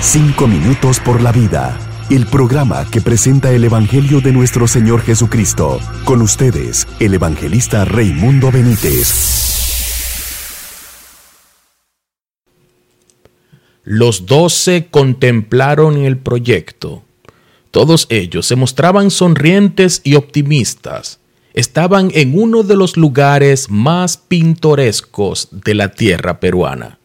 Cinco minutos por la vida. El programa que presenta el Evangelio de nuestro Señor Jesucristo. Con ustedes, el evangelista Raimundo Benítez. Los doce contemplaron el proyecto. Todos ellos se mostraban sonrientes y optimistas. Estaban en uno de los lugares más pintorescos de la tierra peruana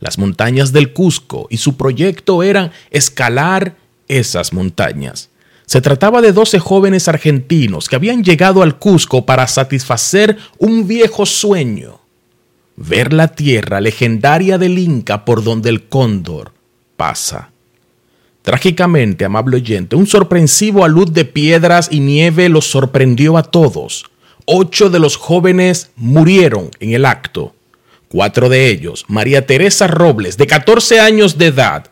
las montañas del Cusco y su proyecto era escalar esas montañas. Se trataba de 12 jóvenes argentinos que habían llegado al Cusco para satisfacer un viejo sueño, ver la tierra legendaria del Inca por donde el cóndor pasa. Trágicamente, amable oyente, un sorpresivo alud de piedras y nieve los sorprendió a todos. Ocho de los jóvenes murieron en el acto Cuatro de ellos, María Teresa Robles, de 14 años de edad,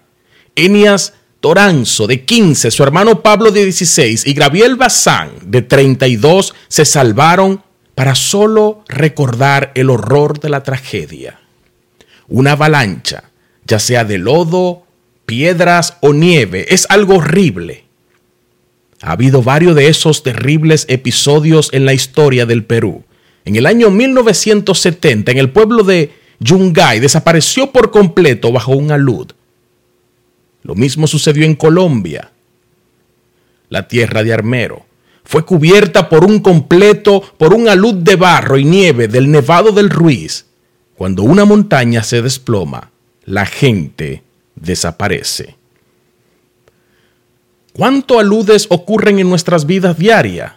Enias Toranzo, de 15, su hermano Pablo, de 16, y Gabriel Bazán, de 32, se salvaron para solo recordar el horror de la tragedia. Una avalancha, ya sea de lodo, piedras o nieve, es algo horrible. Ha habido varios de esos terribles episodios en la historia del Perú en el año 1970, en el pueblo de Yungay, desapareció por completo bajo un alud. Lo mismo sucedió en Colombia. La tierra de Armero fue cubierta por un completo, por un alud de barro y nieve del Nevado del Ruiz. Cuando una montaña se desploma, la gente desaparece. ¿Cuánto aludes ocurren en nuestras vidas diarias?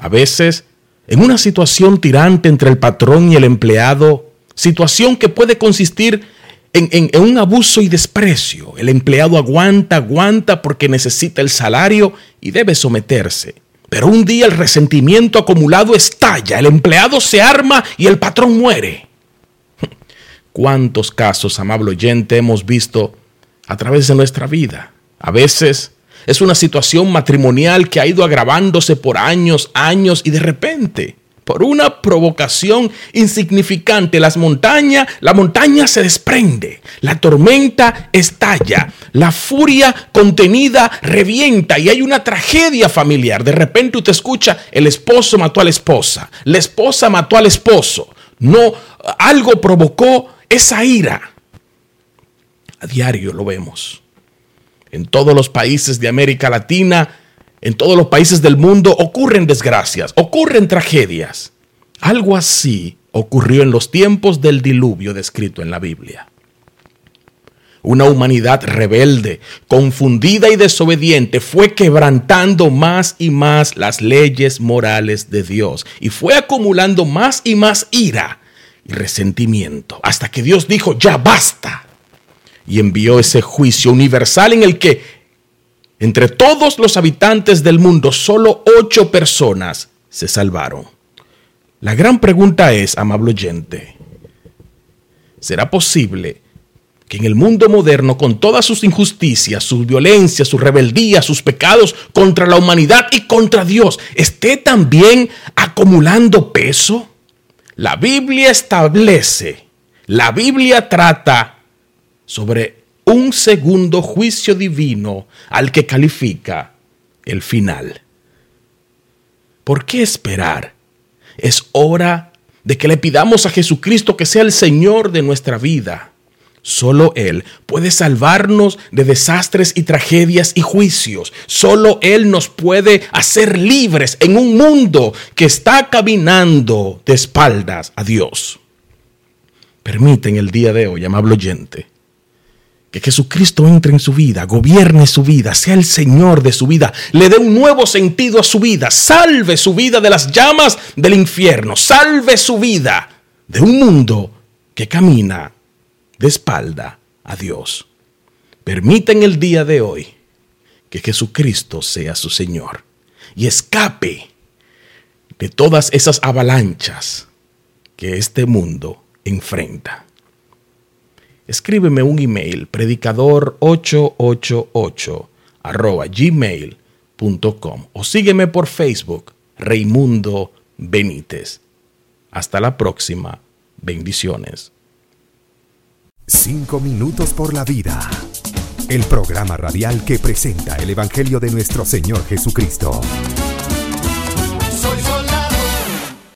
A veces en una situación tirante entre el patrón y el empleado, situación que puede consistir en, un abuso y desprecio. El empleado aguanta, aguanta porque necesita el salario y debe someterse. Pero un día el resentimiento acumulado estalla, el empleado se arma y el patrón muere. ¿Cuántos casos, amable oyente, hemos visto a través de nuestra vida? A veces es una situación matrimonial que ha ido agravándose por años, años y de repente, por una provocación insignificante, las montañas, la montaña se desprende, la tormenta estalla, la furia contenida revienta y hay una tragedia familiar. De repente usted escucha, el esposo mató a la esposa, la esposa mató al esposo. No, algo provocó esa ira. A diario lo vemos en todos los países de América Latina, en todos los países del mundo, ocurren desgracias, ocurren tragedias. Algo así ocurrió en los tiempos del diluvio descrito en la Biblia. Una humanidad rebelde, confundida y desobediente fue quebrantando más y más las leyes morales de Dios y fue acumulando más y más ira y resentimiento hasta que Dios dijo, ya basta y envió ese juicio universal en el que entre todos los habitantes del mundo solo ocho personas se salvaron. La gran pregunta es, amable oyente, ¿será posible que en el mundo moderno, con todas sus injusticias, sus violencias, su rebeldía, sus pecados contra la humanidad y contra Dios, esté también acumulando peso? La Biblia establece, la Biblia trata sobre un segundo juicio divino al que califica el final. ¿Por qué esperar? Es hora de que le pidamos a Jesucristo que sea el Señor de nuestra vida. Solo Él puede salvarnos de desastres y tragedias y juicios. Solo Él nos puede hacer libres en un mundo que está caminando de espaldas a Dios. Permiten el día de hoy, amable oyente, que Jesucristo entre en su vida, gobierne su vida, sea el Señor de su vida, le dé un nuevo sentido a su vida, salve su vida de las llamas del infierno, salve su vida de un mundo que camina de espalda a Dios. Permita en el día de hoy que Jesucristo sea su Señor y escape de todas esas avalanchas que este mundo enfrenta escríbeme un email predicador888 arroba gmail.com o sígueme por Facebook Raimundo Benítez. Hasta la próxima. Bendiciones. Cinco minutos por la vida. el programa radial que presenta el Evangelio de nuestro Señor Jesucristo.